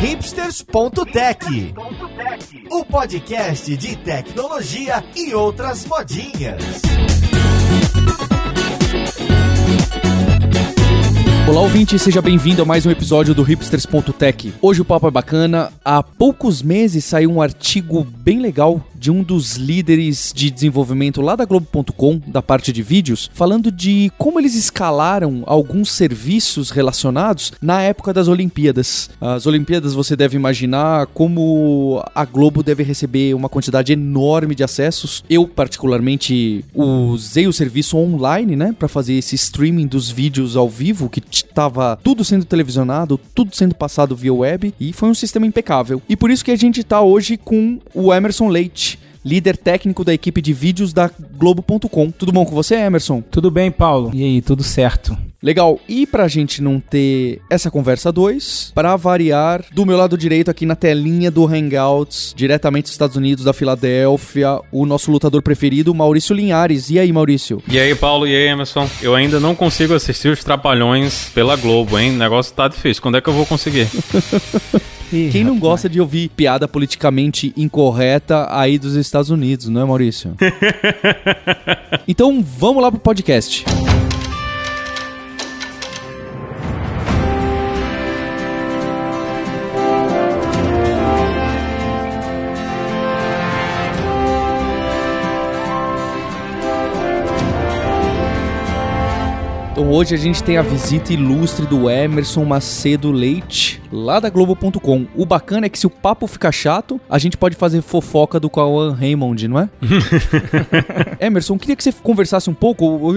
hipsters.tech, o podcast de tecnologia e outras modinhas. Olá, ouvinte, seja bem-vindo a mais um episódio do Hipsters.tech. Hoje o papo é bacana. Há poucos meses saiu um artigo bem legal de um dos líderes de desenvolvimento lá da Globo.com, da parte de vídeos, falando de como eles escalaram alguns serviços relacionados na época das Olimpíadas. As Olimpíadas você deve imaginar como a Globo deve receber uma quantidade enorme de acessos. Eu, particularmente, usei o serviço online, né, para fazer esse streaming dos vídeos ao vivo, que estava tudo sendo televisionado, tudo sendo passado via web, e foi um sistema impecável. E por isso que a gente está hoje com o Emerson Leite líder técnico da equipe de vídeos da Globo.com. Tudo bom com você, Emerson? Tudo bem, Paulo. E aí, tudo certo? Legal. E pra gente não ter essa conversa 2, para variar, do meu lado direito aqui na telinha do Hangouts, diretamente dos Estados Unidos, da Filadélfia, o nosso lutador preferido, Maurício Linhares. E aí, Maurício? E aí, Paulo? E aí, Emerson? Eu ainda não consigo assistir os Trapalhões pela Globo, hein? O negócio tá difícil. Quando é que eu vou conseguir? Quem não gosta de ouvir piada politicamente incorreta aí dos Estados Unidos, não é, Maurício? então vamos lá pro podcast. Então hoje a gente tem a visita ilustre do Emerson Macedo Leite, lá da Globo.com. O bacana é que se o papo ficar chato, a gente pode fazer fofoca do Cauã Raymond, não é? Emerson, queria que você conversasse um pouco.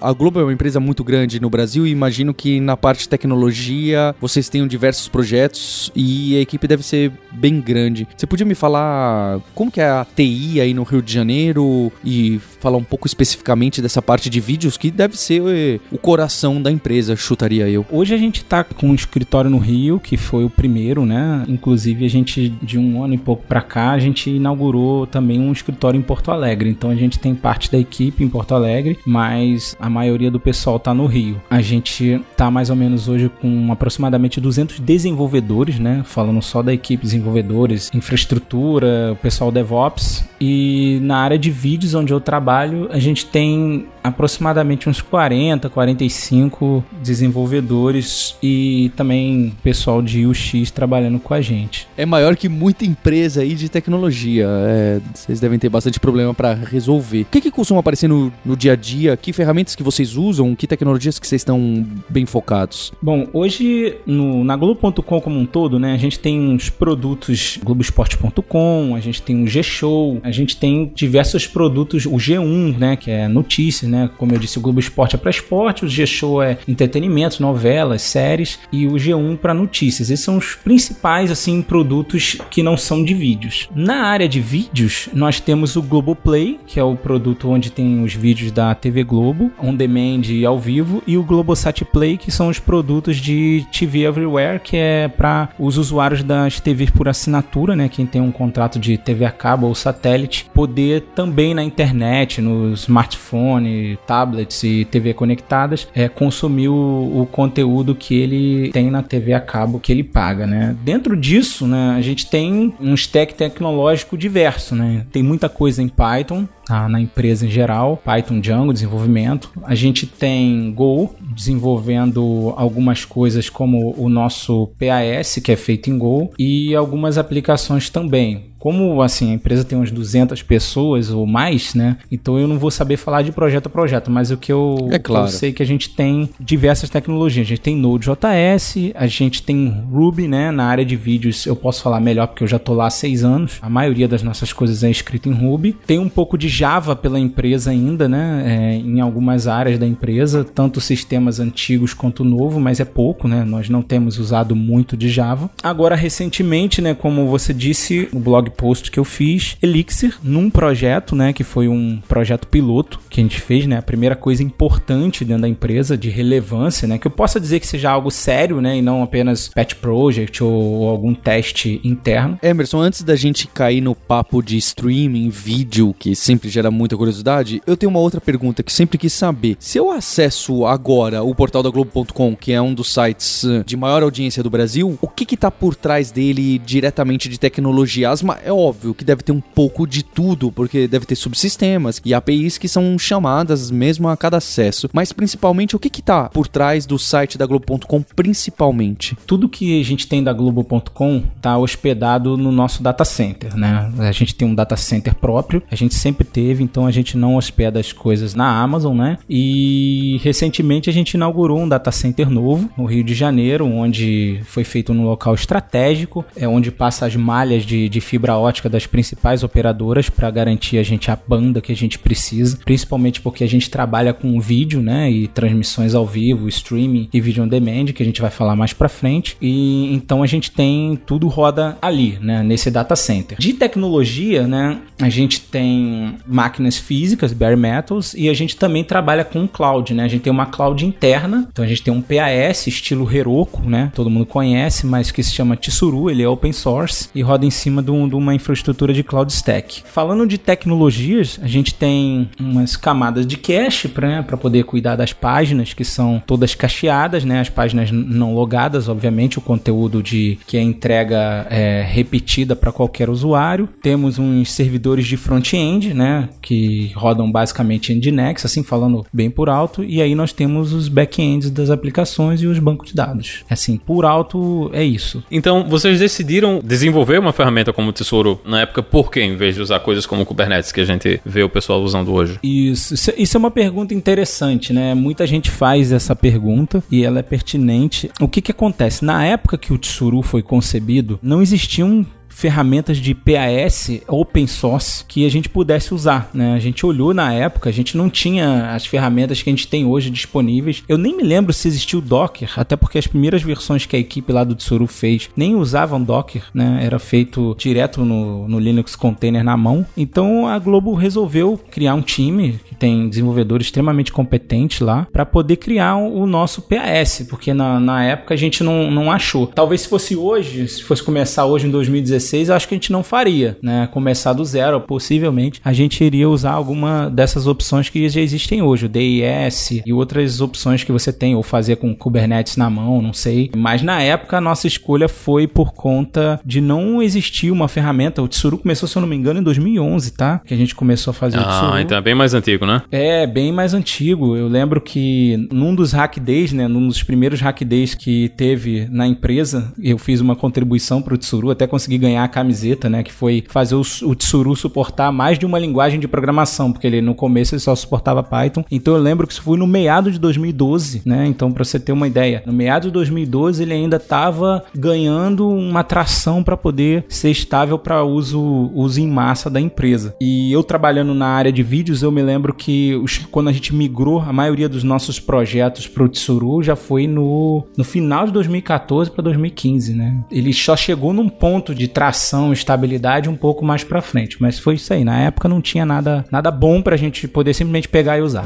A, Globo é uma empresa muito grande no Brasil e imagino que na parte de tecnologia vocês tenham diversos projetos e a equipe deve ser bem grande. Você podia me falar como que é a TI aí no Rio de Janeiro e falar um pouco especificamente dessa parte de vídeos que deve ser o coração da empresa, chutaria eu. Hoje a gente tá com um escritório no Rio, que foi o primeiro, né? Inclusive a gente, de um ano e pouco para cá, a gente inaugurou também um escritório em Porto Alegre. Então a gente tem parte da equipe em Porto Alegre, mas a maioria do pessoal tá no Rio. A gente tá mais ou menos hoje com aproximadamente 200 desenvolvedores, né? Falando só da equipe desenvolvedores, infraestrutura, o pessoal DevOps. E na área de vídeos onde eu trabalho, a gente tem aproximadamente uns 40, 45 desenvolvedores e também pessoal de UX trabalhando com a gente. É maior que muita empresa aí de tecnologia. É, vocês devem ter bastante problema para resolver. O que, que costuma aparecer no, no dia a dia? Que ferramentas que vocês usam? Que tecnologias que vocês estão bem focados? Bom, hoje no, na Globo.com como um todo, né, a gente tem uns produtos Globoesporte.com, a gente tem o G-Show, a gente tem diversos produtos, o G1, né, que é notícias, né? Como eu disse, o Globo Esporte é para esporte, o G-Show é entretenimento, novelas, séries e o G1 para notícias. Esses são os principais assim produtos que não são de vídeos. Na área de vídeos, nós temos o Globoplay, que é o produto onde tem os vídeos da TV Globo, on demand e ao vivo, e o Globosat Play, que são os produtos de TV Everywhere, que é para os usuários das TVs por assinatura, né, quem tem um contrato de TV a cabo ou satélite, poder também na internet, no smartphone, tablets e TV conectadas, é, consumir o, o, conteúdo que ele tem na TV a cabo que ele paga, né? Dentro disso, né, a gente tem um stack tecnológico diverso, né? Tem muita coisa em Python, tá? na empresa em geral, Python Django, desenvolvimento. A gente tem Go, desenvolvendo algumas coisas como o nosso PAS, que é feito em Go, e algumas aplicações também. Como assim, a empresa tem umas 200 pessoas ou mais, né? Então eu não vou saber falar de projeto a projeto, mas o que eu, é claro. eu sei é que a gente tem diversas tecnologias. A gente tem Node.js, a gente tem Ruby, né? Na área de vídeos eu posso falar melhor porque eu já tô lá há seis anos. A maioria das nossas coisas é escrita em Ruby. Tem um pouco de Java pela empresa ainda, né? É, em algumas áreas da empresa, tanto sistemas antigos quanto novo, mas é pouco, né? Nós não temos usado muito de Java. Agora, recentemente, né? Como você disse, o blog post que eu fiz, Elixir, num projeto, né, que foi um projeto piloto que a gente fez, né, a primeira coisa importante dentro da empresa, de relevância, né, que eu possa dizer que seja algo sério, né, e não apenas pet project ou, ou algum teste interno. Emerson, antes da gente cair no papo de streaming, vídeo, que sempre gera muita curiosidade, eu tenho uma outra pergunta que sempre quis saber. Se eu acesso agora o portal da Globo.com, que é um dos sites eh, de maior audiência do Brasil, o que que tá por trás dele diretamente de tecnologia? Asma, é óbvio que deve ter um pouco de tudo, porque deve ter subsistemas e APIs que são chamadas mesmo a cada acesso. Mas principalmente, o que que tá por trás do site da Globo.com, principalmente? Tudo que a gente tem da Globo.com tá hospedado no nosso data center, né? A gente tem um data center próprio, a gente sempre teve, então a gente não hospeda as coisas na Amazon, né? E recentemente a gente inaugurou um data center novo no Rio de Janeiro, onde foi feito num local estratégico, é onde passa as malhas de, de fibra ótica das principais operadoras para garantir a gente a banda que a gente precisa, principalmente porque a gente trabalha com vídeo, né? E transmissões ao vivo, streaming e vídeo on demand, que a gente vai falar mais para frente. E então a gente tem tudo roda ali, né? Nesse data center. De tecnologia, né? A gente tem máquinas físicas, bare metals, e a gente também trabalha com cloud, né? A gente tem uma cloud interna, então a gente tem um PAS estilo Heroku, né? Todo mundo conhece, mas que se chama Tsuru, ele é open source e roda em cima de, um, uma infraestrutura de cloud stack. Falando de tecnologias, a gente tem umas camadas de cache para poder cuidar das páginas que são todas cacheadas, né? As páginas não logadas, obviamente, o conteúdo de que é entrega é, repetida para qualquer usuário. Temos uns servidores de front-end, né? Que rodam basicamente Nginx, assim falando bem por alto. E aí nós temos os back-ends das aplicações e os bancos de dados. Assim, por alto é isso. Então, vocês decidiram desenvolver uma ferramenta como o Tesouro na época por quê, em vez de usar coisas como o Kubernetes que a gente vê o pessoal usando hoje? Isso, isso é uma pergunta interessante, né? Muita gente faz essa pergunta e ela é pertinente. O que que acontece? Na época que o Tsuru foi concebido, não existiam ferramentas de PAS open source que a gente pudesse usar, né? A gente olhou na época, a gente não tinha as ferramentas que a gente tem hoje disponíveis. Eu nem me lembro se existiu Docker, até porque as primeiras versões que a equipe lá do Tsuru fez nem usavam Docker, né? Era feito direto no, no Linux Container na mão. Então a Globo resolveu criar um time que tem desenvolvedores extremamente competentes lá para poder criar o, nosso PAS, porque na, na época a gente não, não achou. Talvez se fosse hoje, se fosse começar hoje em 2016 2016, eu acho que a gente não faria, né? Começar do zero, possivelmente, a gente iria usar alguma dessas opções que já existem hoje, o DIS e outras opções que você tem, ou fazer com Kubernetes na mão, não sei. Mas na época a nossa escolha foi por conta de não existir uma ferramenta. O Tsuru começou, se eu não me engano, em 2011, tá? Que a gente começou a fazer ah, o Tsuru. Ah, então é bem mais antigo, né? É, bem mais antigo. Eu lembro que num dos hack days, né, num dos primeiros hack days que teve na empresa, eu fiz uma contribuição pro Tsuru, até consegui ganhar ganhar a camiseta, né? Que foi fazer o, o Tsuru suportar mais de uma linguagem de programação, porque ele no começo ele só suportava Python. Então eu lembro que isso foi no meado de 2012, né? Então para você ter uma ideia, no meado de 2012 ele ainda estava ganhando uma tração para poder ser estável para uso, uso em massa da empresa. E eu trabalhando na área de vídeos, eu me lembro que os, quando a gente migrou a maioria dos nossos projetos para o Tsuru já foi no, no final de 2014 para 2015, né? Ele só chegou num ponto de tração, estabilidade um pouco mais para frente. Mas foi isso aí. Na época não tinha nada, nada bom pra gente poder simplesmente pegar e usar.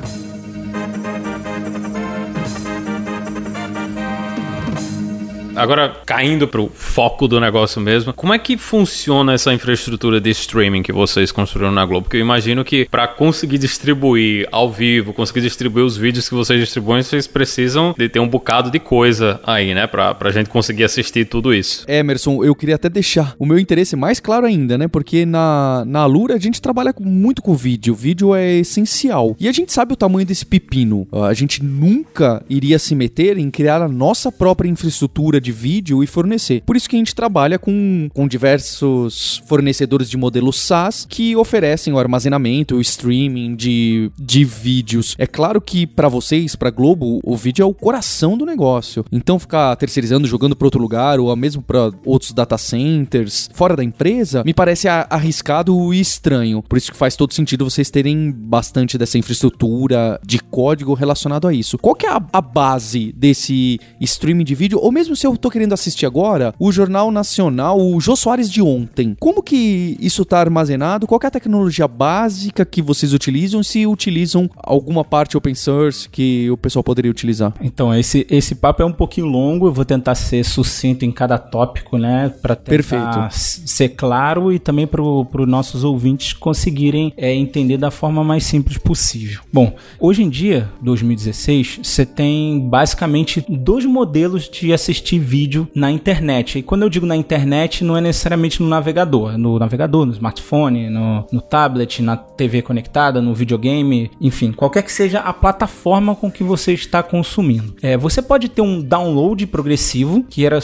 Agora, caindo pro foco do negócio mesmo, como é que funciona essa infraestrutura de streaming que vocês construíram na Globo? Porque eu imagino que para conseguir distribuir ao vivo, conseguir distribuir os vídeos que vocês distribuem, vocês precisam de ter um bocado de coisa aí, né? Pra, pra gente conseguir assistir tudo isso. Emerson, eu queria até deixar o meu interesse mais claro ainda, né? Porque na, na Lura a gente trabalha muito com vídeo. O vídeo é essencial. E a gente sabe o tamanho desse pepino. A gente nunca iria se meter em criar a nossa própria infraestrutura de vídeo e fornecer. Por isso que a gente trabalha com, com diversos fornecedores de modelo SaaS que oferecem o armazenamento, o streaming de, de vídeos. É claro que para vocês, para Globo, o vídeo é o coração do negócio. Então ficar terceirizando, jogando para outro lugar ou mesmo para outros data centers fora da empresa, me parece arriscado e estranho. Por isso que faz todo sentido vocês terem bastante dessa infraestrutura de código relacionado a isso. Qual que é a, a base desse streaming de vídeo ou mesmo seu eu tô querendo assistir agora o Jornal Nacional, o Jô Soares de ontem. Como que isso tá armazenado? Qual é a tecnologia básica que vocês utilizam? Se utilizam alguma parte open source que o pessoal poderia utilizar? Então, esse, esse papo é um pouquinho longo, eu vou tentar ser sucinto em cada tópico, né? Pra tentar Perfeito. ser claro e também para os nossos ouvintes conseguirem é, entender da forma mais simples possível. Bom, hoje em dia, 2016, você tem basicamente dois modelos de assistir vídeo na internet. E quando eu digo na internet, não é necessariamente no navegador. No navegador, no smartphone, no, no tablet, na TV conectada, no videogame, enfim, qualquer que seja a plataforma com que você está consumindo. É, você pode ter um download progressivo, que era,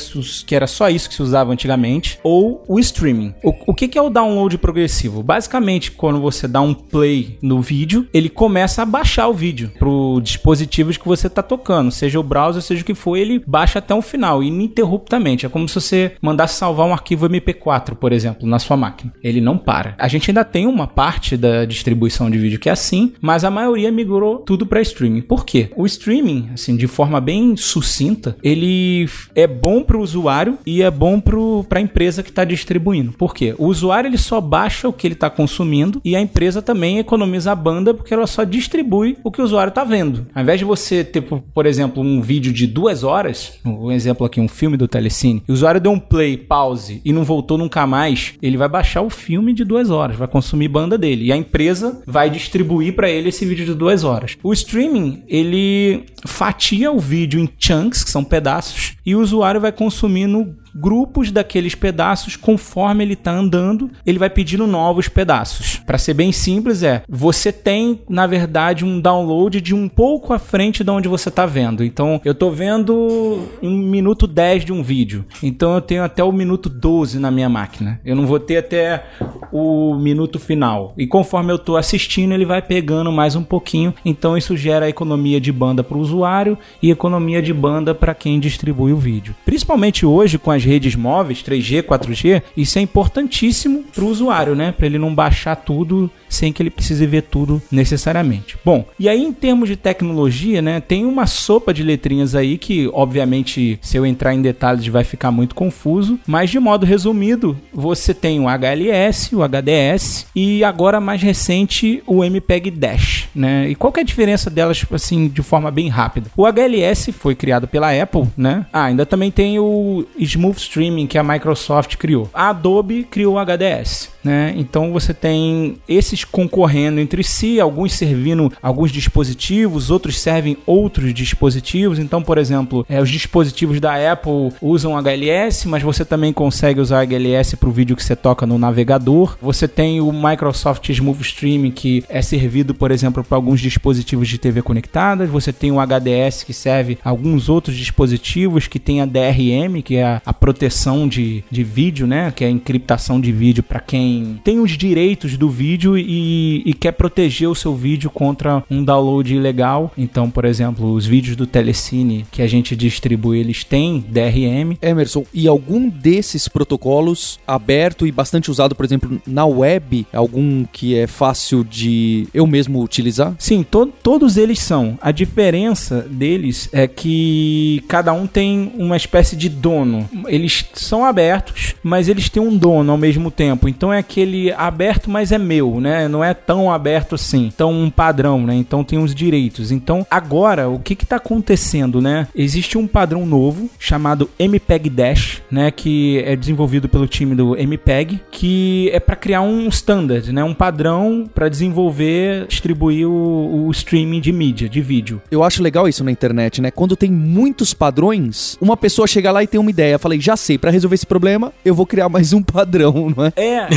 que era só isso que se usava antigamente, ou o streaming. O, o que, que é o download progressivo? Basicamente, quando você dá um play no vídeo, ele começa a baixar o vídeo para o dispositivo que você está tocando, seja o browser, seja o que for, ele baixa até o final, ininterruptamente. É como se você mandasse salvar um arquivo MP4, por exemplo, na sua máquina. Ele não para. A gente ainda tem uma parte da distribuição de vídeo que é assim, mas a maioria migrou tudo para streaming. Por quê? O streaming, assim, de forma bem sucinta, ele é bom para o usuário e é bom para a empresa que está distribuindo. Por quê? O usuário ele só baixa o que ele está consumindo e a empresa também economiza a banda porque ela só distribui o que o usuário está vendo. Ao invés de você ter, por exemplo, um vídeo de duas horas, um exemplo aqui, um filme do Telecine, e o usuário deu um play, pause e não voltou nunca mais, ele vai baixar o filme de duas horas, vai consumir banda dele e a empresa vai distribuir para ele esse vídeo de duas horas. O streaming ele fatia o vídeo em chunks, que são pedaços, e o usuário vai consumindo grupos daqueles pedaços conforme ele está andando, ele vai pedindo novos pedaços. Para ser bem simples é, você tem na verdade um download de um pouco à frente de onde você está vendo. Então, eu estou vendo um minuto 10 de um vídeo. Então, eu tenho até o minuto 12 na minha máquina. Eu não vou ter até o minuto final. E conforme eu estou assistindo, ele vai pegando mais um pouquinho. Então, isso gera economia de banda para o usuário e economia de banda para quem distribui o vídeo. Principalmente hoje com as nas redes móveis, 3G, 4G, isso é importantíssimo para o usuário, né? Para ele não baixar tudo sem que ele precise ver tudo necessariamente. Bom, e aí em termos de tecnologia, né, tem uma sopa de letrinhas aí que, obviamente, se eu entrar em detalhes vai ficar muito confuso, mas de modo resumido, você tem o HLS, o HDS e agora mais recente o MPEG Dash, né? E qual que é a diferença delas assim de forma bem rápida? O HLS foi criado pela Apple, né? Ah, ainda também tem o Smooth Streaming que a Microsoft criou. A Adobe criou o HDS, né? Então você tem esses concorrendo entre si, alguns servindo alguns dispositivos, outros servem outros dispositivos. Então, por exemplo, é, os dispositivos da Apple usam HLS, mas você também consegue usar HLS para o vídeo que você toca no navegador. Você tem o Microsoft Smooth Streaming que é servido, por exemplo, para alguns dispositivos de TV conectadas. Você tem o HDS que serve alguns outros dispositivos que tem a DRM, que é a, a proteção de, de vídeo, né? Que é a encriptação de vídeo para quem tem os direitos do vídeo e, e, quer proteger o seu vídeo contra um download ilegal. Então, por exemplo, os vídeos do Telecine que a gente distribui, eles têm DRM. Emerson, e algum desses protocolos aberto e bastante usado, por exemplo, na web, algum que é fácil de eu mesmo utilizar? Sim, to todos eles são. A diferença deles é que cada um tem uma espécie de dono. Eles são abertos, mas eles têm um dono ao mesmo tempo. Então é aquele aberto, mas é meu, né? Não é tão aberto assim. Então um padrão, né? Então tem os direitos. Então agora o que está acontecendo, né? Existe um padrão novo chamado MPEG Dash, né? Que é desenvolvido pelo time do MPEG, que é para criar um standard, né? Um padrão para desenvolver, distribuir o, o streaming de mídia, de vídeo. Eu acho legal isso na internet, né? Quando tem muitos padrões, uma pessoa chega lá e tem uma ideia. Falei, já sei, para resolver esse problema, eu vou criar mais um padrão, não é? É.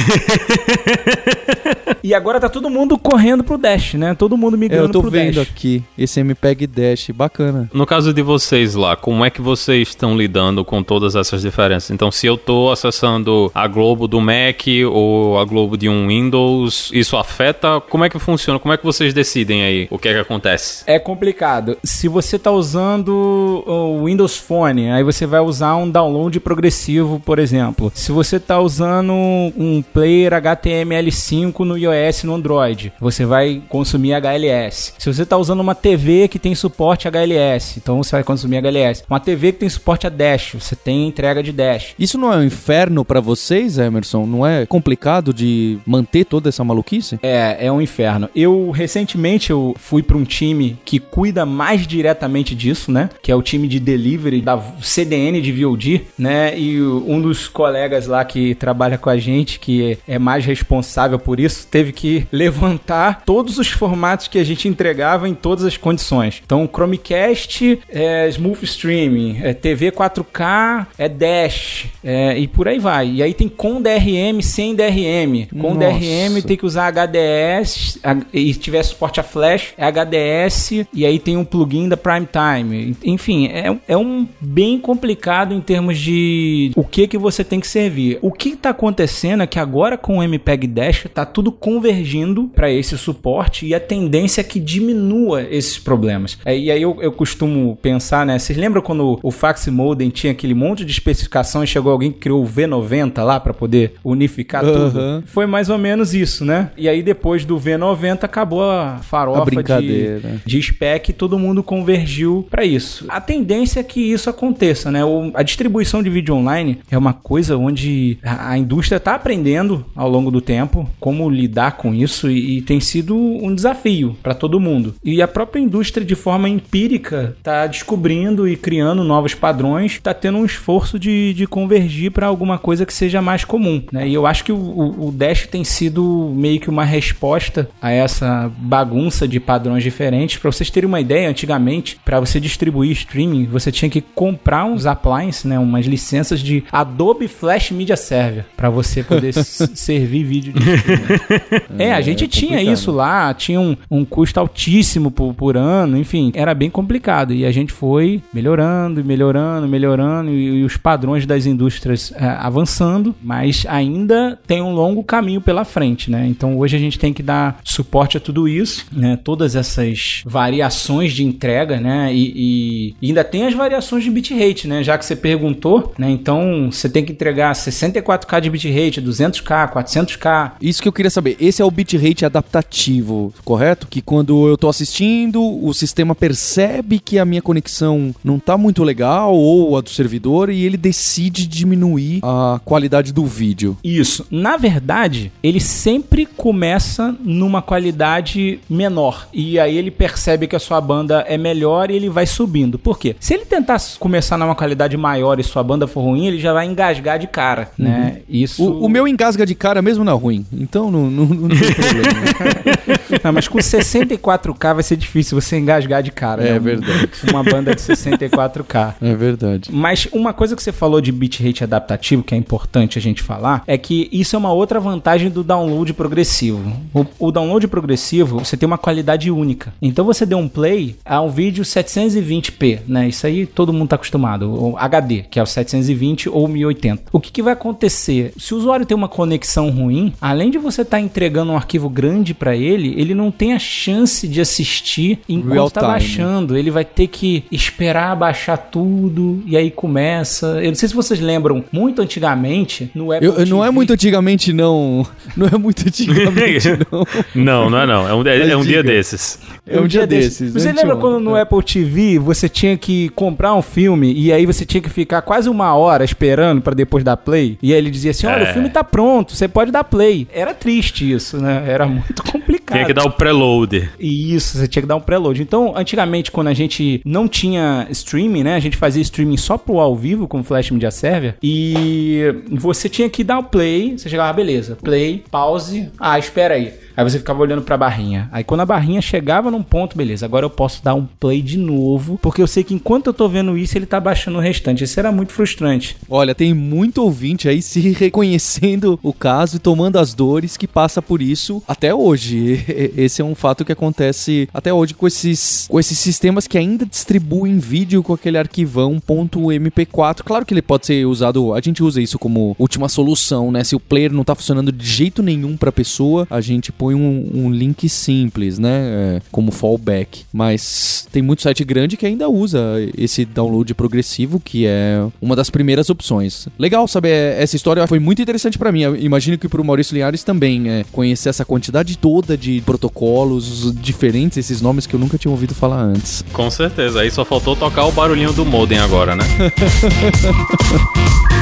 e agora tá todo mundo correndo pro Dash, né? Todo mundo migrando pro Dash. Eu tô vendo aqui esse MPEG Dash, bacana. No caso de vocês lá, como é que vocês estão lidando com todas essas diferenças? Então, se eu tô acessando a Globo do Mac ou a Globo de um Windows, isso afeta? Como é que funciona? Como é que vocês decidem aí o que é que acontece? É complicado. Se você tá usando o Windows Phone, aí você vai usar um download progressivo, por exemplo se você está usando um player HTML5 no iOS no Android, você vai consumir HLS. Se você está usando uma TV que tem suporte HLS, então você vai consumir HLS. Uma TV que tem suporte a Dash, você tem entrega de Dash. Isso não é um inferno para vocês, Emerson? Não é complicado de manter toda essa maluquice? É, é um inferno. Eu recentemente eu fui para um time que cuida mais diretamente disso, né? Que é o time de delivery da CDN de VOD, né? E um dos colegas lá que trabalha com a gente, que é mais responsável por isso, teve que levantar todos os formatos que a gente entregava em todas as condições. Então, Chromecast, é, Smooth Streaming, é TV 4K, é Dash, é, e por aí vai. E aí tem com DRM, sem DRM. Com Nossa. DRM tem que usar HDS, e tiver suporte a Flash, é HDS, e aí tem um plugin da Prime Time. Enfim, é, é um bem complicado em termos de o que que você tem que servir. O que está acontecendo é que agora com o MPEG Dash tá tudo convergindo para esse suporte e a tendência é que diminua esses problemas. É, e aí eu, eu costumo pensar, né? Vocês lembram quando o fax modem tinha aquele monte de especificação e chegou alguém que criou o V90 lá para poder unificar tudo? Aham. Foi mais ou menos isso, né? E aí depois do V90 acabou a farofa A brincadeira. de, de spec e todo mundo convergiu para isso. A tendência é que isso aconteça, né? O- a distribuição de vídeo online é uma coisa onde a, a indústria está aprendendo ao longo do tempo como lidar com isso e, e tem sido um desafio para todo mundo. E a própria indústria, de forma empírica, está descobrindo e criando novos padrões, está tendo um esforço de, de convergir para alguma coisa que seja mais comum, né? E eu acho que o, o, Dash tem sido meio que uma resposta a essa bagunça de padrões diferentes. Para vocês terem uma ideia, antigamente, para você distribuir streaming, você tinha que comprar uns appliances, né, umas licenças de Adobe Flash Media Server para você poder servir vídeo de streaming. é, a gente tinha complicado. isso lá, tinha um, um custo altíssimo por, por ano, enfim, era bem complicado. E a gente foi melhorando, melhorando, melhorando, e, e os padrões das indústrias é, avançando, mas ainda tem um longo caminho pela frente, né? Então hoje a gente tem que dar suporte a tudo isso, né? Todas essas variações de entrega, né? E, e- ainda tem as variações de bitrate, né? Já que você perguntou, né? Então você tem que entregar 64K de bitrate, 200K, 400K, Isso que eu queria saber. Esse é o bitrate adaptativo, correto? Que quando eu tô assistindo, o sistema percebe que a minha conexão não tá muito legal ou a do servidor e ele decide diminuir a qualidade do vídeo. Isso. Na verdade, ele sempre começa numa qualidade menor. E aí ele percebe que a sua banda é melhor e ele vai subindo. Por quê? Se ele tentar começar numa qualidade maior e sua banda for ruim, ele já vai engasgar de cara, né? Isso. O, o meu engasga de cara mesmo não é ruim, então não, não, não tem problema. Não, mas com 64K vai ser difícil você engasgar de cara. É né? verdade. Uma banda de 64K. É verdade. Mas uma coisa que você falou de bitrate adaptativo, que é importante a gente falar, é que isso é uma outra vantagem do download progressivo. O, o download progressivo, você tem uma qualidade única. Então você deu um play a um vídeo 720p, né? Isso aí todo mundo tá acostumado. O HD, que é o 720 ou 1080. O que, que vai acontecer? Se o usuário tem uma conexão ruim, além de você estar entregando um arquivo grande para ele, ele não tem a chance de assistir enquanto Real tá time. baixando. Ele vai ter que esperar baixar tudo e aí começa. Eu não sei se vocês lembram, muito antigamente no Apple Eu, eu- não é TV, muito antigamente, não. Não é muito antigamente, não. Não, não é não. É um, é, é um dia desses. É um dia desses. Você anteontem. lembra quando no Apple TV você tinha que comprar um filme e aí você tinha que ficar quase uma hora esperando pra depois dar play? E aí ele dizia assim: olha, É. o filme tá pronto, você pode dar play. Era triste isso, né? Era muito complicado. Tinha que dar o preload. E Isso, você tinha que dar um preload. Então, antigamente, quando a gente não tinha streaming, né? A gente fazia streaming só pro ao vivo com o Flash Media Server. E você tinha que dar o play. Você chegava, ah, beleza, play, pause. Ah, espera aí. Aí você ficava olhando pra barrinha. Aí quando a barrinha chegava num ponto, beleza, agora eu posso dar um play de novo. Porque eu sei que enquanto eu tô vendo isso, ele tá baixando o restante. Isso era muito frustrante. Olha, tem muito ouvinte aí se reconhecendo o caso e tomando as dores que passa por isso até hoje. Esse é um fato que acontece até hoje com esses, com esses sistemas que ainda distribuem vídeo com aquele arquivão .mp4. Claro que ele pode ser usado, a gente usa isso como última solução, né? Se o player não tá funcionando de jeito nenhum pra pessoa, a gente põe um, um link simples, né? É, como fallback. Mas tem muito site grande que ainda usa esse download progressivo, que é uma das primeiras opções. Legal saber essa história, foi muito interessante para mim. Eu imagino que pro Maurício Linhares também, é, conhecer essa quantidade toda de protocolos diferentes, esses nomes que eu nunca tinha ouvido falar antes. Com certeza, aí só faltou tocar o barulhinho do modem agora, né?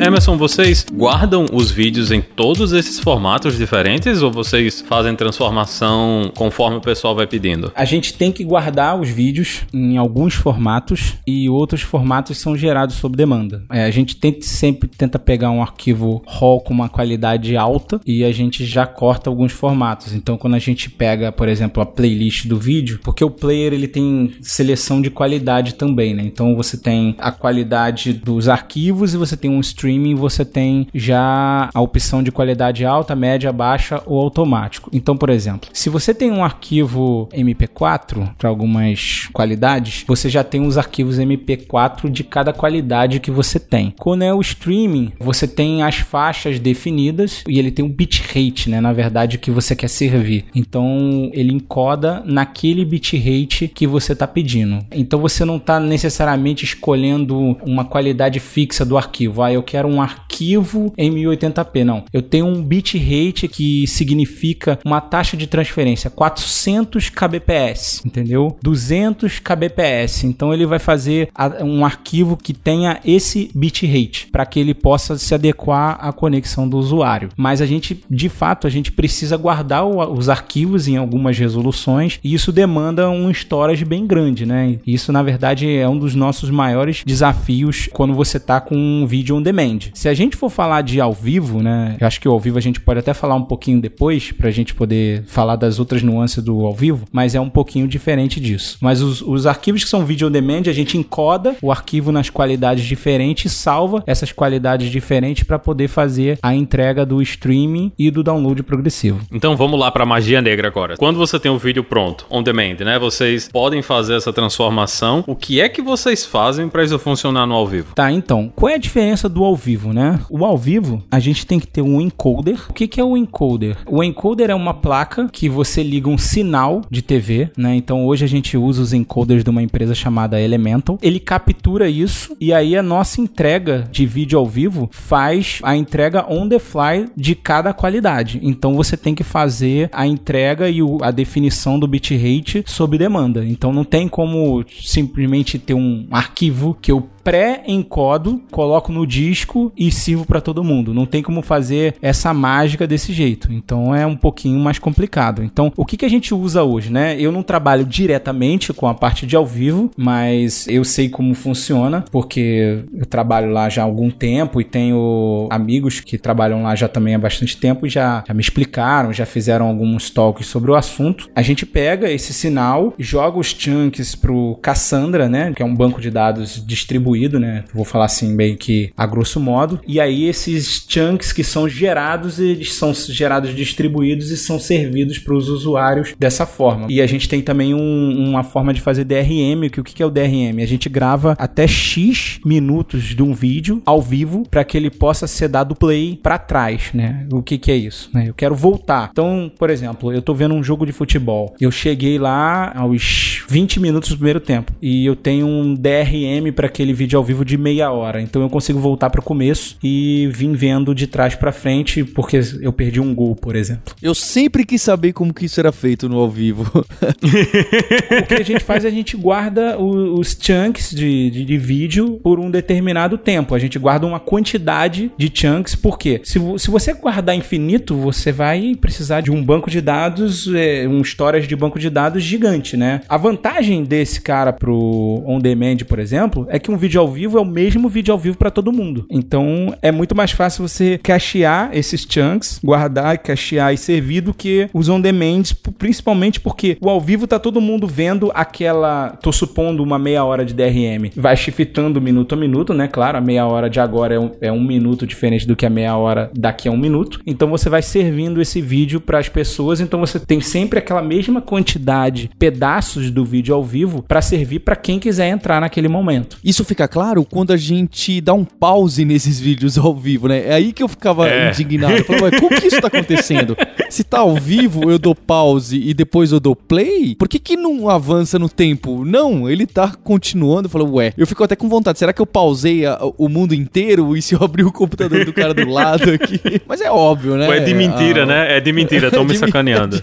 Emerson, vocês guardam os vídeos em todos esses formatos diferentes ou vocês fazem transformação conforme o pessoal vai pedindo? A gente tem que guardar os vídeos em alguns formatos e outros formatos são gerados sob demanda. É, a gente tenta, sempre tenta pegar um arquivo RAW com uma qualidade alta e a gente já corta alguns formatos. Então, quando a gente pega, por exemplo, a playlist do vídeo, porque o player ele tem seleção de qualidade também, né? Então, você tem a qualidade dos arquivos e você tem um stream streaming você tem já a opção de qualidade alta, média, baixa ou automático. Então, por exemplo, se você tem um arquivo MP4 para algumas qualidades, você já tem os arquivos MP4 de cada qualidade que você tem. Quando é o streaming, você tem as faixas definidas e ele tem um bitrate, né, na verdade, que você quer servir. Então, ele encoda naquele bitrate que você está pedindo. Então, você não está necessariamente escolhendo uma qualidade fixa do arquivo. Ah, eu quero um arquivo em 1080p. Não. Eu tenho um bitrate que significa uma taxa de transferência 400 kbps, entendeu? 200 kbps. Então ele vai fazer um arquivo que tenha esse bitrate para que ele possa se adequar à conexão do usuário. Mas a gente, de fato, a gente precisa guardar os arquivos em algumas resoluções e isso demanda um storage bem grande, né? Isso na verdade é um dos nossos maiores desafios quando você está com um vídeo on demand depende. Se a gente for falar de ao vivo, né? Eu acho que o ao vivo a gente pode até falar um pouquinho depois, pra gente poder falar das outras nuances do ao vivo, mas é um pouquinho diferente disso. Mas os, os arquivos que são vídeo on demand, a gente encoda o arquivo nas qualidades diferentes, salva essas qualidades diferentes para poder fazer a entrega do streaming e do download progressivo. Então vamos lá para magia negra agora. Quando você tem o vídeo pronto, on demand, né? Vocês podem fazer essa transformação. O que é que vocês fazem para isso funcionar no ao vivo? Tá, então, qual é a diferença do ao vivo, né? O ao vivo, a gente tem que ter um encoder. O que, que é o encoder? O encoder é uma placa que você liga um sinal de TV, né? Então hoje a gente usa os encoders de uma empresa chamada Elemental. Ele captura isso e aí a nossa entrega de vídeo ao vivo faz a entrega on the fly de cada qualidade. Então você tem que fazer a entrega e a definição do bitrate sob demanda. Então não tem como simplesmente ter um arquivo que eu pré-encodo, coloco no disco e sirvo para todo mundo. Não tem como fazer essa mágica desse jeito. Então é um pouquinho mais complicado. Então, o que, que a gente usa hoje, né? Eu não trabalho diretamente com a parte de ao vivo, mas eu sei como funciona, porque eu trabalho lá já há algum tempo e tenho amigos que trabalham lá já também há bastante tempo e já, já me explicaram, já fizeram alguns talks sobre o assunto. A gente pega esse sinal, joga os chunks pro Cassandra, né? Que é um banco de dados distribuído distribuído, né? Vou falar assim meio que a grosso modo. E aí esses chunks que são gerados, eles são gerados distribuídos e são servidos para os usuários dessa forma. E a gente tem também um, uma forma de fazer DRM, que o que é o DRM? A gente grava até X minutos de um vídeo ao vivo para que ele possa ser dado play para trás, né? O que, que é isso? Né? Eu quero voltar. Então, por exemplo, eu tô vendo um jogo de futebol. Eu cheguei lá aos 20 minutos do primeiro tempo e eu tenho um DRM para aquele vídeo ao vivo de meia hora. Então eu consigo voltar para o começo e vim vendo de trás para frente porque eu perdi um gol, por exemplo. Eu sempre quis saber como que isso era feito no ao vivo. o que a gente faz é a gente guarda os chunks de, de, de, vídeo por um determinado tempo. A gente guarda uma quantidade de chunks, porque se, se você guardar infinito, você vai precisar de um banco de dados, é, um storage de banco de dados gigante, né? A vantagem desse cara pro on demand, por exemplo, é que um vídeo vídeo ao vivo é o mesmo vídeo ao vivo para todo mundo. Então é muito mais fácil você cachear esses chunks, guardar, cachear e servir do que os on demand, principalmente porque o ao vivo tá todo mundo vendo aquela, tô supondo uma meia hora de DRM, vai shiftando minuto a minuto, né? Claro, a meia hora de agora é um, é um minuto diferente do que a meia hora daqui a um minuto. Então você vai servindo esse vídeo para as pessoas, então você tem sempre aquela mesma quantidade, pedaços do vídeo ao vivo para servir para quem quiser entrar naquele momento. Isso fica claro quando a gente dá um pause nesses vídeos ao vivo, né? É aí que eu ficava é. indignado. Eu falava, como que isso tá acontecendo? Se tá ao vivo, eu dou pause e depois eu dou play? Por que que não avança no tempo? Não, ele tá continuando. Eu falo, ué, eu fico até com vontade. Será que eu pausei a, o mundo inteiro e se eu abrir o computador do cara do lado aqui? Mas é óbvio, né? é de mentira, ah, né? É de mentira, tô é me sacaneando.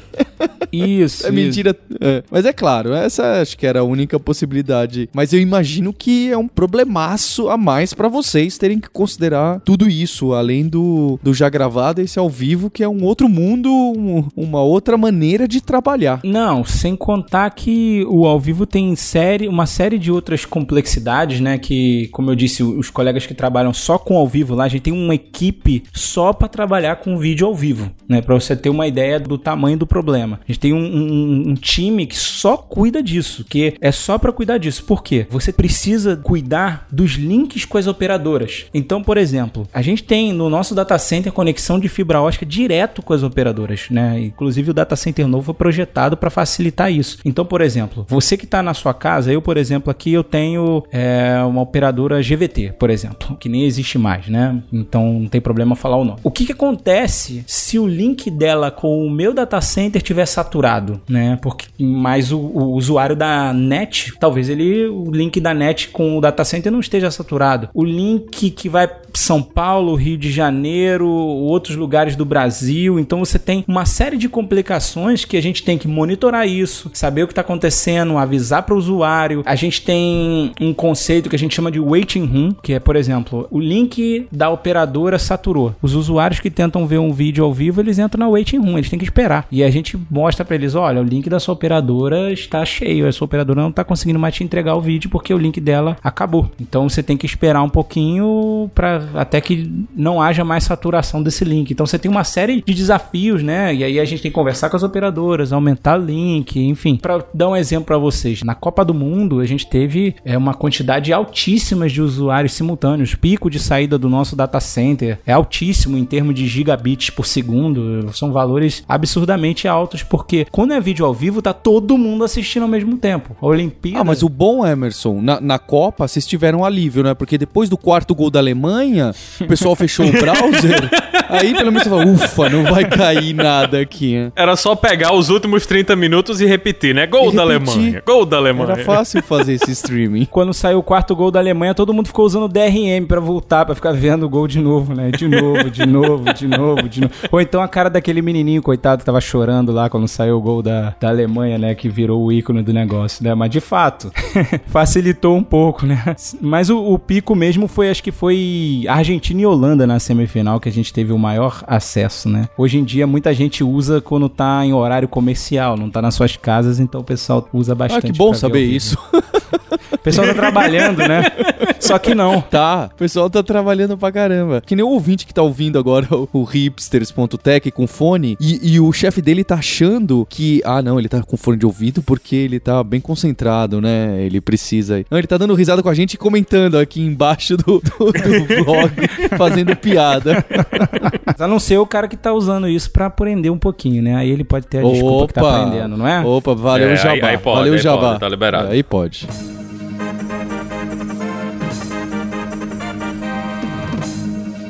Isso. É mentira. É. Mas é claro, essa acho que era a única possibilidade. Mas eu imagino que é um problemaço a mais para vocês terem que considerar tudo isso, além do, do já gravado, esse ao vivo, que é um outro mundo, um, uma outra maneira de trabalhar. Não, sem contar que o ao vivo tem série, uma série de outras complexidades, né? Que, como eu disse, os colegas que trabalham só com ao vivo lá, a gente tem uma equipe só para trabalhar com vídeo ao vivo, né? Para você ter uma ideia do tamanho do problema. A gente tem um, um, um time que só cuida disso, que é só para cuidar disso. Por quê? Você precisa cuidar dos links com as operadoras. Então, por exemplo, a gente tem no nosso data center conexão de fibra ótica direto com as operadoras, né? Inclusive o data center novo foi projetado para facilitar isso. Então, por exemplo, você que está na sua casa, eu, por exemplo, aqui eu tenho é, uma operadora GVT, por exemplo, que nem existe mais, né? Então não tem problema falar o nome. O que, que acontece se o link dela com o meu data center tiver saturado, né? Porque mais o, o usuário da net, talvez ele o link da net com o data center não esteja saturado. O link que vai São Paulo, Rio de Janeiro, outros lugares do Brasil, então você tem uma série de complicações que a gente tem que monitorar isso, saber o que está acontecendo, avisar para o usuário. A gente tem um conceito que a gente chama de waiting room, que é, por exemplo, o link da operadora saturou. Os usuários que tentam ver um vídeo ao vivo, eles entram na waiting room, eles têm que esperar. E a gente mostra para eles, olha, o link da sua operadora está cheio, a sua operadora não está conseguindo mais te entregar o vídeo porque o link dela acabou. Então você tem que esperar um pouquinho para até que não haja mais saturação desse link. Então você tem uma série de desafios, né? E aí a gente tem que conversar com as operadoras, aumentar link, enfim. Para dar um exemplo para vocês, na Copa do Mundo a gente teve é, uma quantidade altíssima de usuários simultâneos. Pico de saída do nosso data center é altíssimo em termos de gigabits por segundo. São valores absurdamente altos porque quando é vídeo ao vivo tá todo mundo assistindo ao mesmo tempo. A Olimpíada. Ah, mas o bom, Emerson, na, na Copa vocês tiveram um alívio, né? Porque depois do quarto gol da Alemanha, o pessoal fechou o browser. Aí pelo menos você fala, ufa, não vai cair nada aqui. Era só pegar os últimos 30 minutos e repetir, né? Gol da Alemanha, gol da Alemanha. Era fácil fazer esse streaming. Quando saiu o quarto gol da Alemanha, todo mundo ficou usando o DRM para voltar, para ficar vendo o gol de novo, né? De novo, de novo, de novo, de novo. Ou então a cara daquele menininho, coitado, que tava chorando lá quando saiu o gol da, da Alemanha, né? Que virou o ícone do negócio, né? Mas de fato, facilitou um pouco, né? Mas o, o pico mesmo foi, acho que foi Argentina e Holanda na semifinal que a gente teve o maior acesso, né? Hoje em dia muita gente usa quando tá em horário comercial, não tá nas suas casas, então o pessoal usa bastante. Ah, que bom saber isso. O pessoal tá trabalhando, né? Só que não. Tá, o pessoal tá trabalhando pra caramba. Que nem o ouvinte que tá ouvindo agora o, o hipsters.tech com fone e, e o chefe dele tá achando que, ah, não, ele tá com fone de ouvido porque ele tá bem concentrado, né? Ele precisa. Não, ele tá dando risada com a gente e comentando aqui embaixo do, do, do blog, fazendo piada. A não ser o cara que tá usando isso pra aprender um pouquinho, né? Aí ele pode ter a desculpa Opa. que tá aprendendo, não é? Opa, valeu é, jabá. Aí, aí pode, valeu aí jabá. Pode, tá liberado. Aí pode.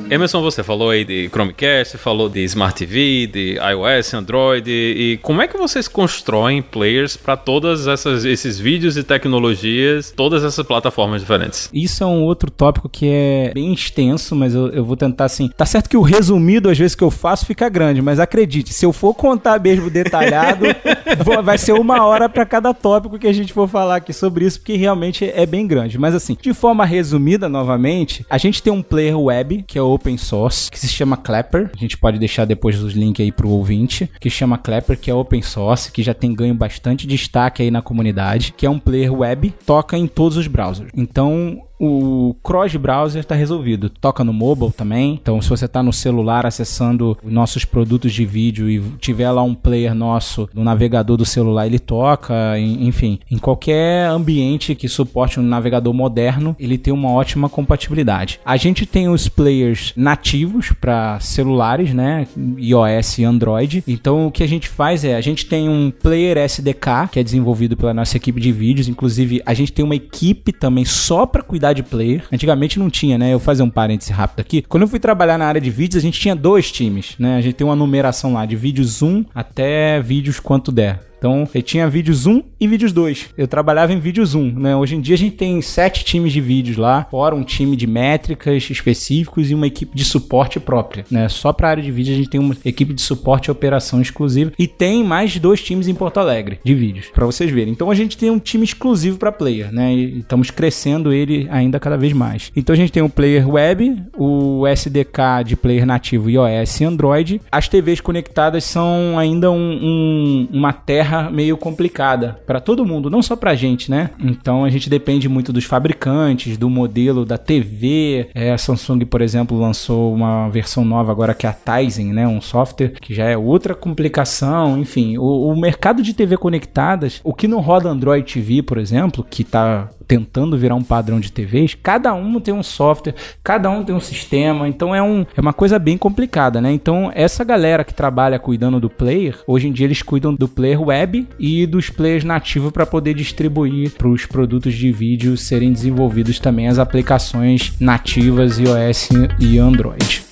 Emerson, você falou aí de Chromecast, falou de Smart TV, de iOS, Android, e como é que vocês constroem players para todas essas esses vídeos e tecnologias, todas essas plataformas diferentes? Isso é um outro tópico que é bem extenso, mas eu, eu vou tentar assim. Tá certo que o resumido às vezes que eu faço fica grande, mas acredite, se eu for contar mesmo detalhado, vai ser uma hora para cada tópico que a gente for falar aqui sobre isso, porque realmente é bem grande. Mas assim, de forma resumida novamente, a gente tem um player web que é o open source que se chama Clapper. A gente pode deixar depois os links aí pro ouvinte, que chama Clapper, que é open source, que já tem ganho bastante destaque aí na comunidade, que é um player web, toca em todos os browsers. Então, o cross-browser está resolvido. Toca no mobile também. Então, se você está no celular acessando nossos produtos de vídeo e tiver lá um player nosso no navegador do celular, ele toca. Enfim, em qualquer ambiente que suporte um navegador moderno, ele tem uma ótima compatibilidade. A gente tem os players nativos para celulares, né? iOS e Android. Então, o que a gente faz é, a gente tem um player SDK, que é desenvolvido pela nossa equipe de vídeos. Inclusive, a gente tem uma equipe também só para cuidar de player. Antigamente não tinha, né? Eu vou fazer um parêntese rápido aqui. Quando eu fui trabalhar na área de vídeos, a gente tinha dois times, né? A gente tem uma numeração lá de vídeos 1 até vídeos quanto der. Então, eu tinha vídeos 1 e vídeos 2. Eu trabalhava em vídeos 1, né? Hoje em dia a gente tem sete times de vídeos lá, fora um time de métricas específicos e uma equipe de suporte própria, né? Só para a área de vídeo a gente tem uma equipe de suporte e operação exclusiva e tem mais de dois times em Porto Alegre de vídeos, para vocês verem. Então a gente tem um time exclusivo para player, né? E estamos crescendo ele ainda cada vez mais. Então a gente tem o player web, o SDK de player nativo iOS e Android. As TVs conectadas são ainda um, um, uma terra meio complicada para todo mundo, não só pra gente, né? Então a gente depende muito dos fabricantes, do modelo da TV. É, a Samsung, por exemplo, lançou uma versão nova agora que é a Tizen, né? Um software que já é outra complicação. Enfim, o, o mercado de TV conectadas, o que não roda Android TV, por exemplo, que tá tentando virar um padrão de TVs, cada um tem um software, cada um tem um sistema, então é, um, é uma coisa bem complicada, né? Então, essa galera que trabalha cuidando do player, hoje em dia eles cuidam do player web e dos players nativos para poder distribuir para os produtos de vídeo serem desenvolvidos também as aplicações nativas iOS e Android.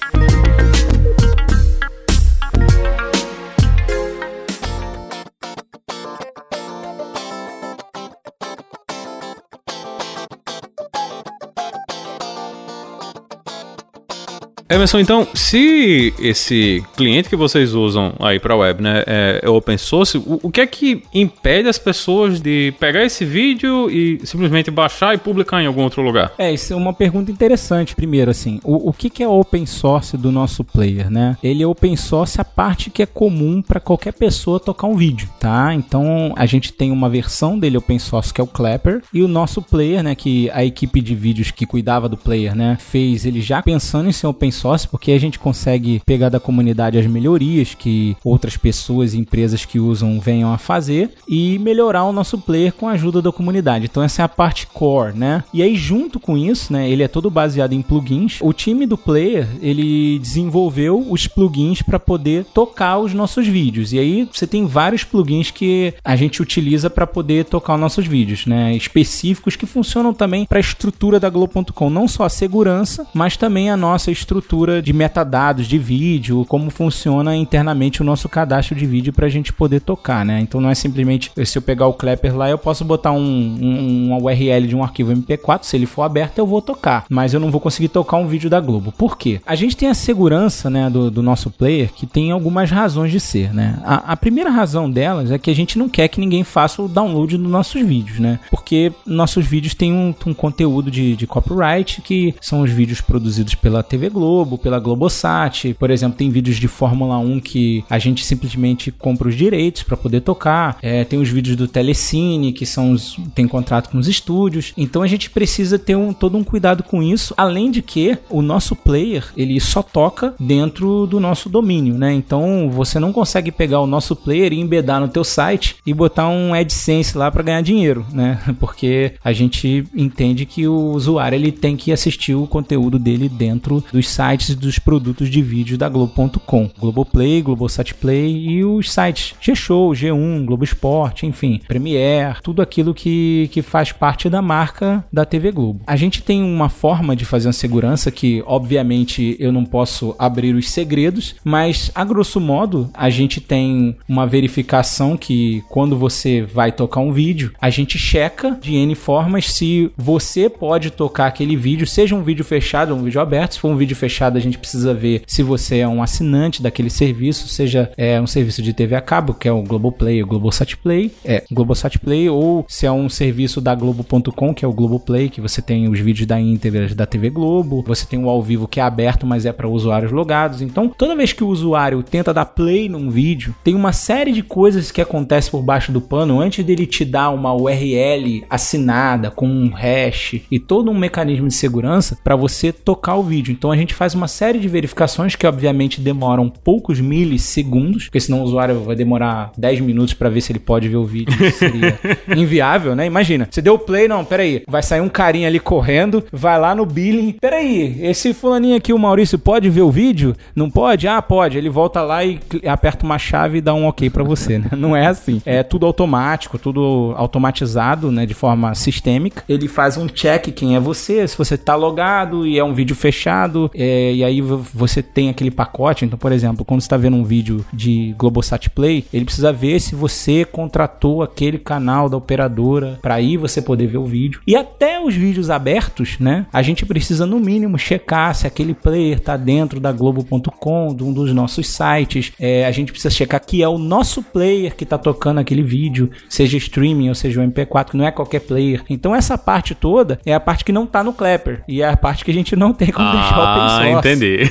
Emerson, então, se esse cliente que vocês usam aí para web, né, é, é open source, o, o, que é que impede as pessoas de pegar esse vídeo e simplesmente baixar e publicar em algum outro lugar? É, isso é uma pergunta interessante. Primeiro, assim, o, o que, que é open source do nosso player, né? Ele é open source a parte que é comum para qualquer pessoa tocar um vídeo, tá? Então, a gente tem uma versão dele open source que é o Clapper e o nosso player, né, que a equipe de vídeos que cuidava do player, né, fez ele já pensando em ser open source sócio, porque a gente consegue pegar da comunidade as melhorias que outras pessoas e empresas que usam venham a fazer e melhorar o nosso player com a ajuda da comunidade. Então essa é a parte core, né? E aí junto com isso, né, ele é todo baseado em plugins. O time do player, ele desenvolveu os plugins para poder tocar os nossos vídeos. E aí você tem vários plugins que a gente utiliza para poder tocar os nossos vídeos, né, específicos que funcionam também para a estrutura da Globo.com, não só a segurança, mas também a nossa estrutura de metadados de vídeo, como funciona internamente o nosso cadastro de vídeo para a gente poder tocar, né? Então não é simplesmente se eu pegar o Clapper lá, eu posso botar um, um, uma URL de um arquivo MP4, se ele for aberto eu vou tocar, mas eu não vou conseguir tocar um vídeo da Globo. Por quê? A gente tem a segurança, né, do, do nosso player que tem algumas razões de ser, né? A, a, primeira razão delas é que a gente não quer que ninguém faça o download dos nossos vídeos, né? Porque nossos vídeos têm um, um conteúdo de, de copyright que são os vídeos produzidos pela TV Globo Globo, pela Globosat. Por exemplo, tem vídeos de Fórmula 1 que a gente simplesmente compra os direitos para poder tocar. É, tem os vídeos do Telecine, que são os, tem contrato com os estúdios. Então a gente precisa ter um, todo um cuidado com isso. Além de que o nosso player, ele só toca dentro do nosso domínio, né? Então você não consegue pegar o nosso player e embedar no teu site e botar um AdSense lá para ganhar dinheiro, né? Porque a gente entende que o usuário ele tem que assistir o conteúdo dele dentro dos sites sites dos produtos de vídeo da Globo.com. Globoplay, Globosat Play e os sites G-Show, G1, Globo Esporte, enfim, Premiere, tudo aquilo que, que faz parte da marca da TV Globo. A gente tem uma forma de fazer uma segurança que, obviamente, eu não posso abrir os segredos, mas a grosso modo, a gente tem uma verificação que quando você vai tocar um vídeo, a gente checa de N formas se você pode tocar aquele vídeo, seja um vídeo fechado ou um vídeo aberto. Se for um vídeo fechado, fechado, a gente precisa ver se você é um assinante daquele serviço, seja é, um serviço de TV a cabo, que é o Globoplay, o Globosat Play, é, Globosat Play, ou se é um serviço da Globo.com, que é o Globoplay, que você tem os vídeos da íntegra da TV Globo, você tem o ao vivo que é aberto, mas é para usuários logados. Então, toda vez que o usuário tenta dar play num vídeo, tem uma série de coisas que acontece por baixo do pano antes dele te dar uma URL assinada com um hash e todo um mecanismo de segurança para você tocar o vídeo. Então a gente faz uma série de verificações que obviamente demoram poucos milissegundos, porque senão o usuário vai demorar 10 minutos para ver se ele pode ver o vídeo. Seria inviável, né? Imagina, você deu play, não, peraí, vai sair um carinha ali correndo, vai lá no billing, peraí, esse fulaninho aqui, o Maurício, pode ver o vídeo? Não pode? Ah, pode. Ele volta lá e aperta uma chave e dá um ok para você, né? Não é assim. É tudo automático, tudo automatizado, né, de forma sistêmica. Ele faz um check quem é você, se você tá logado e é um vídeo fechado, é, e aí você tem aquele pacote. Então, por exemplo, quando você tá vendo um vídeo de Globosat Play, ele precisa ver se você contratou aquele canal da operadora para aí você poder ver o vídeo. E até os vídeos abertos, né? A gente precisa no mínimo checar se aquele player tá dentro da Globo.com, de um dos nossos sites. É, a gente precisa checar que é o nosso player que tá tocando aquele vídeo, seja streaming ou seja o MP4, que não é qualquer player. Então essa parte toda é a parte que não tá no Clapper e é a parte que a gente não tem como ah, deixar open source. Ah, entendi.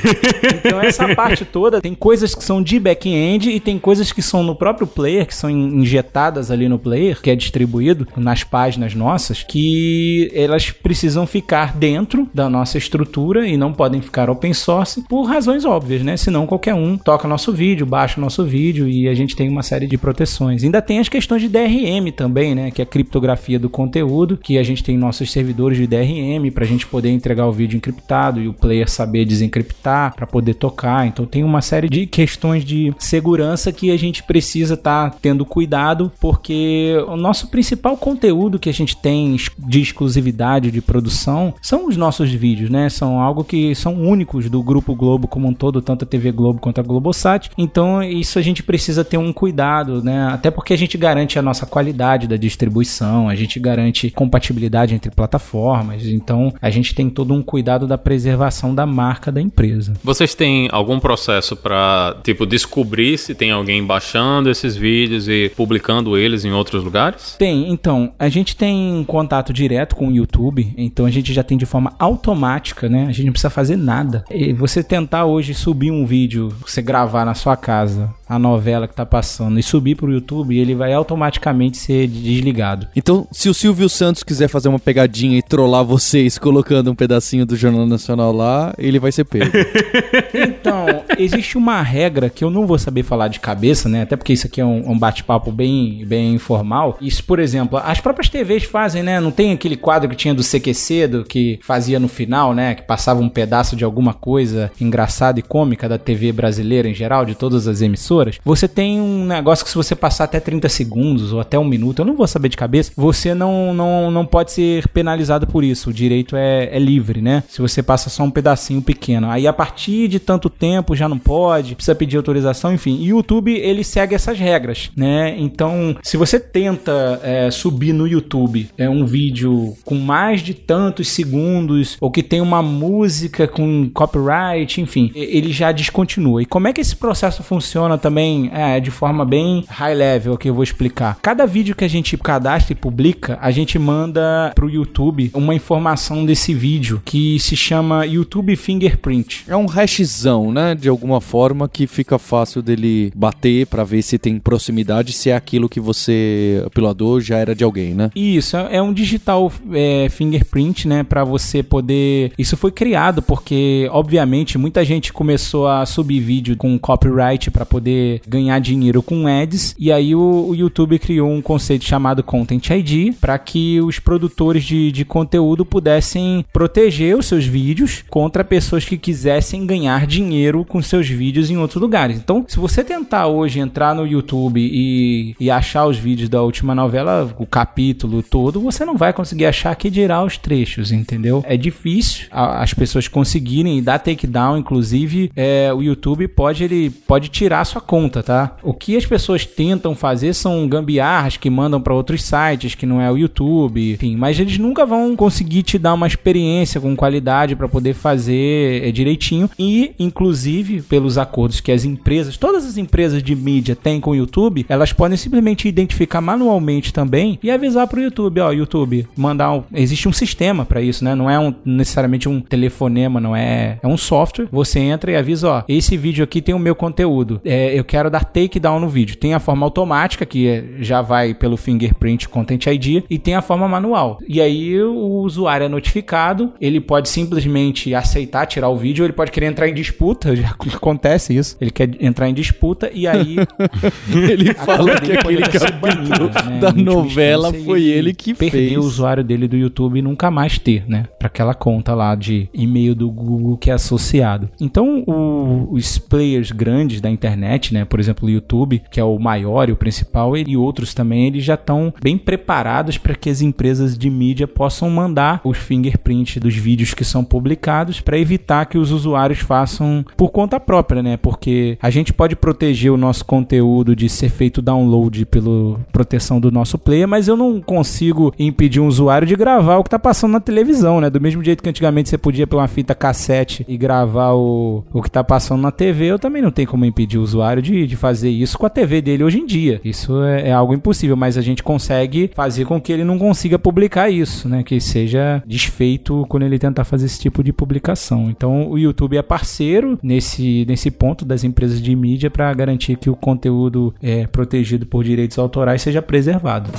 então essa parte toda tem coisas que são de back-end e tem coisas que são no próprio player, que são injetadas ali no player, que é distribuído nas páginas nossas, que elas precisam ficar dentro da nossa estrutura e não podem ficar open source por razões óbvias, né? Senão qualquer um toca nosso vídeo, baixa nosso vídeo e a gente tem uma série de proteções. Ainda tem as questões de DRM também, né? Que é a criptografia do conteúdo, que a gente tem nossos servidores de DRM para a gente poder entregar o vídeo encriptado e o player saber desencriptar para poder tocar. Então tem uma série de questões de segurança que a gente precisa estar tá tendo cuidado, porque o nosso principal conteúdo que a gente tem de exclusividade de produção são os nossos vídeos, né? São algo que são únicos do Grupo Globo como um todo, tanto a TV Globo quanto a Globosat. Então isso a gente precisa ter um cuidado, né? Até porque a gente garante a nossa qualidade da distribuição, a gente garante compatibilidade entre plataformas. Então a gente tem todo um cuidado da preservação da marca da empresa. Vocês têm algum processo para tipo descobrir se tem alguém baixando esses vídeos e publicando eles em outros lugares? Tem. Então a gente tem contato direto com o YouTube. Então a gente já tem de forma automática, né? A gente não precisa fazer nada. E você tentar hoje subir um vídeo, você gravar na sua casa a novela que tá passando e subir pro YouTube, ele vai automaticamente ser desligado. Então, se o Silvio Santos quiser fazer uma pegadinha e trollar vocês colocando um pedacinho do Jornal Nacional lá, ele vai ser pego. então, existe uma regra que eu não vou saber falar de cabeça, né? Até porque isso aqui é um, um bate-papo bem, bem informal. Isso, por exemplo, as próprias TVs fazem, né? Não tem aquele quadro que tinha do CQC, do que fazia no final, né? Que passava um pedaço de alguma coisa engraçada e cômica da TV brasileira em geral, de todas as emissoras você tem um negócio que se você passar até 30 segundos ou até um minuto, eu não vou saber de cabeça, você não, não, não pode ser penalizado por isso. O direito é, é livre, né? Se você passa só um pedacinho pequeno. Aí a partir de tanto tempo já não pode, precisa pedir autorização, enfim. E o YouTube, ele segue essas regras, né? Então, se você tenta é, subir no YouTube é um vídeo com mais de tantos segundos ou que tem uma música com copyright, enfim, ele já descontinua. E como é que esse processo funciona também? é, de forma bem high level que eu vou explicar. Cada vídeo que a gente cadastra e publica, a gente manda pro YouTube uma informação desse vídeo que se chama YouTube Fingerprint. É um hashzão, né? De alguma forma que fica fácil dele bater para ver se tem proximidade, se é aquilo que você uploadou já era de alguém, né? Isso, é um digital é, fingerprint, né? Para você poder. Isso foi criado porque, obviamente, muita gente começou a subir vídeo com copyright para poder ganhar dinheiro com ads. E aí o, o YouTube criou um conceito chamado Content ID para que os produtores de, de conteúdo pudessem proteger os seus vídeos contra pessoas que quisessem ganhar dinheiro com seus vídeos em outros lugares. Então, se você tentar hoje entrar no YouTube e, e achar os vídeos da última novela, o capítulo todo, você não vai conseguir achar que dirá os trechos, entendeu? É difícil as pessoas conseguirem dar takedown, inclusive, é, o YouTube pode ele pode tirar sua conta, tá? O que as pessoas tentam fazer são gambiarras que mandam para outros sites, que não é o YouTube, enfim, mas eles nunca vão conseguir te dar uma experiência com qualidade para poder fazer fazer é, direitinho e, inclusive, pelos acordos que as empresas, todas as empresas de mídia têm com o YouTube, elas podem simplesmente identificar manualmente também e avisar para o YouTube, ó, YouTube, mandar um, existe um sistema para isso, né? Não é um, necessariamente um telefonema, não é, é um software. Você entra e avisa, ó, esse vídeo aqui tem o meu conteúdo. É, eu quero dar takedown no vídeo. Tem a forma automática que é, já vai pelo fingerprint Content ID e tem a forma manual. E aí o usuário é notificado, ele pode simplesmente aceitar tirar o vídeo, ele pode querer entrar em disputa, já acontece isso. Ele quer entrar em disputa e aí ele fala que aquele capítulo né, da novela foi ele que perder fez. o usuário dele do YouTube e nunca mais ter, né? Para aquela conta lá de e-mail do Google que é associado. Então, o, os players grandes da internet, né? Por exemplo, o YouTube, que é o maior e o principal, e outros também, eles já estão bem preparados para que as empresas de mídia possam mandar os fingerprints dos vídeos que são publicados para evitar que os usuários façam por conta própria, né? Porque a gente pode proteger o nosso conteúdo de ser feito download pela proteção do nosso player, mas eu não consigo impedir um usuário de gravar o que está passando na televisão, né? Do mesmo jeito que antigamente você podia pela uma fita cassete e gravar o, o que está passando na TV, eu também não tenho como impedir o usuário de, de fazer isso com a TV dele hoje em dia. Isso é, é algo impossível, mas a gente consegue fazer com que ele não consiga publicar isso, né? Que seja desfeito quando ele tentar fazer esse tipo de publicação. Então o YouTube é parceiro nesse, nesse ponto das empresas de mídia para garantir que o conteúdo é protegido por direitos autorais seja preservado.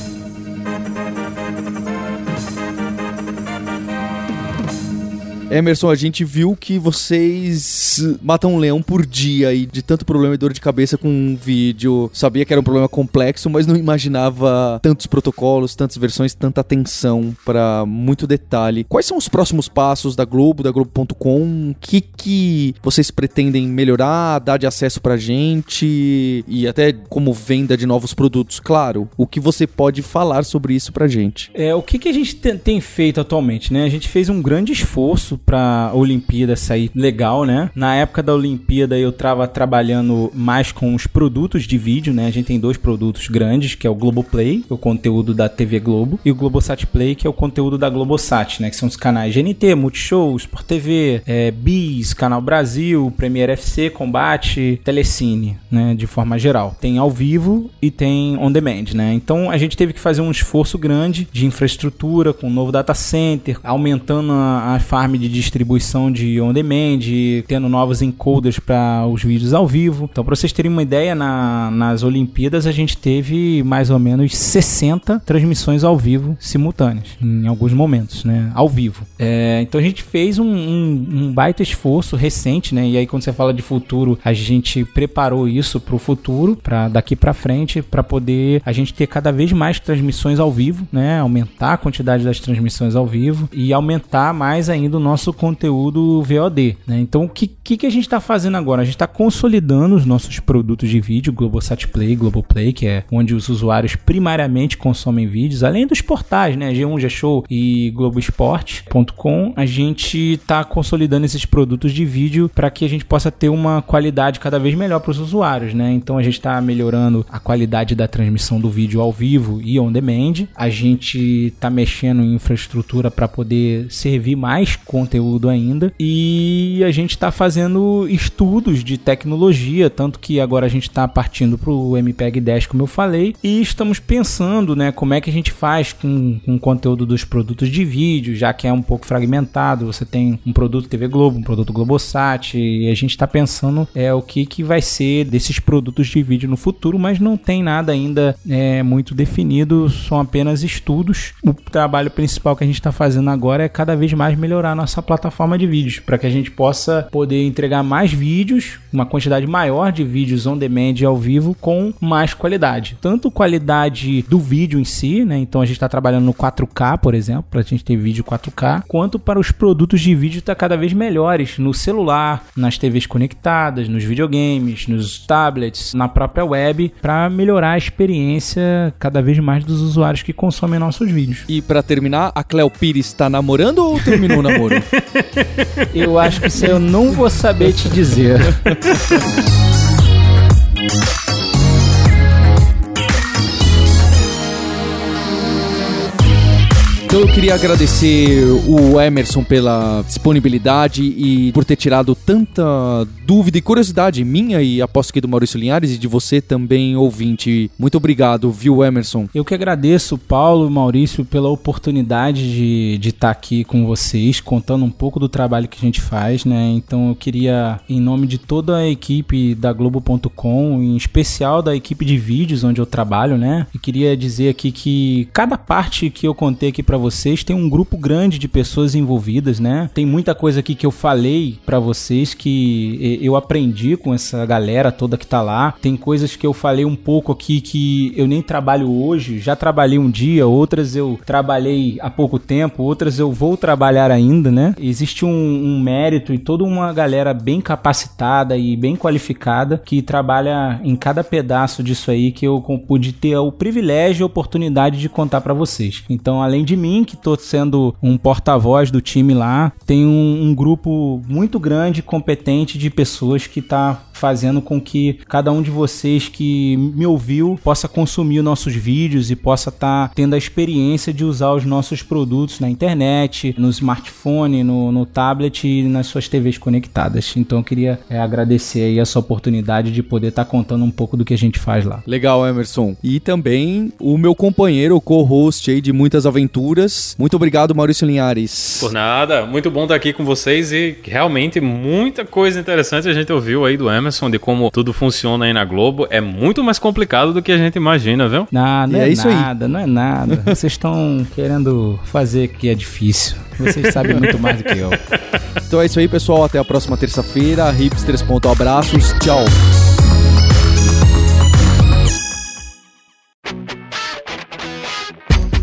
Emerson, a gente viu que vocês matam um leão por dia e de tanto problema e dor de cabeça com um vídeo. Sabia que era um problema complexo, mas não imaginava tantos protocolos, tantas versões, tanta atenção para muito detalhe. Quais são os próximos passos da Globo, da Globo.com? O que, que vocês pretendem melhorar, dar de acesso pra gente e até como venda de novos produtos? Claro, o que você pode falar sobre isso pra gente? É, o que, que a gente tem, feito atualmente, né? A gente fez um grande esforço pra Olimpíada sair legal, né? Na época da Olimpíada eu tava trabalhando mais com os produtos de vídeo, né? A gente tem dois produtos grandes, que é o Globoplay, o conteúdo da TV Globo, e o Globosat Play, que é o conteúdo da Globosat, né? Que são os canais GNT, Multishow, Sport TV, é, Bis, Canal Brasil, Premier FC, Combate, Telecine, né? De forma geral. Tem ao vivo e tem on demand, né? Então a gente teve que fazer um esforço grande de infraestrutura com um novo data center, aumentando a, a farm de distribuição de on demand, tendo novos encoders para os vídeos ao vivo. Então, para vocês terem uma ideia, na, nas Olimpíadas a gente teve mais ou menos 60 transmissões ao vivo simultâneas, em alguns momentos, né? Ao vivo. É, então a gente fez um, um, um, baita esforço recente, né? E aí, quando você fala de futuro, a gente preparou isso para o futuro, para daqui para frente, para poder a gente ter cada vez mais transmissões ao vivo, né? Aumentar a quantidade das transmissões ao vivo e aumentar mais ainda o nosso conteúdo VOD. Né? Então, o que, que, que, a gente está fazendo agora? A gente está consolidando os nossos produtos de vídeo, Globosat Play, Globoplay, que é onde os usuários primariamente consomem vídeos, além dos portais, né? G1, G-Show e Globoesporte.com. A gente está consolidando esses produtos de vídeo para que a gente possa ter uma qualidade cada vez melhor para os usuários, né? Então, a gente está melhorando a qualidade da transmissão do vídeo ao vivo e on demand. A gente está mexendo em infraestrutura para poder servir mais conteúdo ainda. E a gente está fazendo estudos de tecnologia, tanto que agora a gente está partindo para o MPEG 10, como eu falei, e estamos pensando, né, como é que a gente faz com, com o conteúdo dos produtos de vídeo, já que é um pouco fragmentado. Você tem um produto TV Globo, um produto Globosat, e a gente está pensando é o que, que vai ser desses produtos de vídeo no futuro, mas não tem nada ainda é, muito definido, são apenas estudos. O trabalho principal que a gente está fazendo agora é cada vez mais melhorar nossa plataforma de vídeos, para que a gente possa poder entregar mais vídeos, uma quantidade maior de vídeos on demand e ao vivo com mais qualidade. Tanto qualidade do vídeo em si, né? Então a gente está trabalhando no 4K, por exemplo, para a gente ter vídeo 4K, quanto para os produtos de vídeo estar tá cada vez melhores no celular, nas TVs conectadas, nos videogames, nos tablets, na própria web, para melhorar a experiência cada vez mais dos usuários que consomem nossos vídeos. E para terminar, a Cleo Pires está namorando ou terminou o namoro? Eu acho que isso eu não vou saber te dizer. Então eu queria agradecer o Emerson pela disponibilidade e por ter tirado tanta dúvida e curiosidade minha e aposto que do Maurício Linhares e de você também, ouvinte. Muito obrigado, viu, Emerson? Eu que agradeço, Paulo e Maurício, pela oportunidade de estar tá aqui com vocês, contando um pouco do trabalho que a gente faz, né? Então eu queria, em nome de toda a equipe da Globo.com, em especial da equipe de vídeos onde eu trabalho, né? Eu queria dizer aqui que cada parte que eu contei aqui para vocês tem um grupo grande de pessoas envolvidas, né? Tem muita coisa aqui que eu falei para vocês que eu aprendi com essa galera toda que tá lá. Tem coisas que eu falei um pouco aqui que eu nem trabalho hoje, já trabalhei um dia, outras eu trabalhei há pouco tempo, outras eu vou trabalhar ainda, né? Existe um, um mérito e toda uma galera bem capacitada e bem qualificada que trabalha em cada pedaço disso aí que eu pude ter o privilégio e a oportunidade de contar para vocês. Então, além de mim, que tô sendo um porta-voz do time lá, tem um, um grupo muito grande, competente de pessoas que tá fazendo com que cada um de vocês que me ouviu possa consumir os nossos vídeos e possa estar tá tendo a experiência de usar os nossos produtos na internet, no smartphone, no, no tablet e nas suas TVs conectadas. Então eu queria é, agradecer aí essa oportunidade de poder estar tá contando um pouco do que a gente faz lá. Legal, Emerson. E também o meu companheiro, co-host aí de muitas aventuras. Muito obrigado, Maurício Linhares. Por nada. Muito bom estar aqui com vocês e realmente muita coisa interessante a gente ouviu aí do Emerson de como tudo funciona aí na Globo é muito mais complicado do que a gente imagina, viu? Não, não é, é nada, não é nada. Vocês estão querendo fazer que é difícil. Vocês sabem muito mais do que eu. Então é isso aí, pessoal. Até a próxima terça-feira. Hipsters. Abraços. Tchau.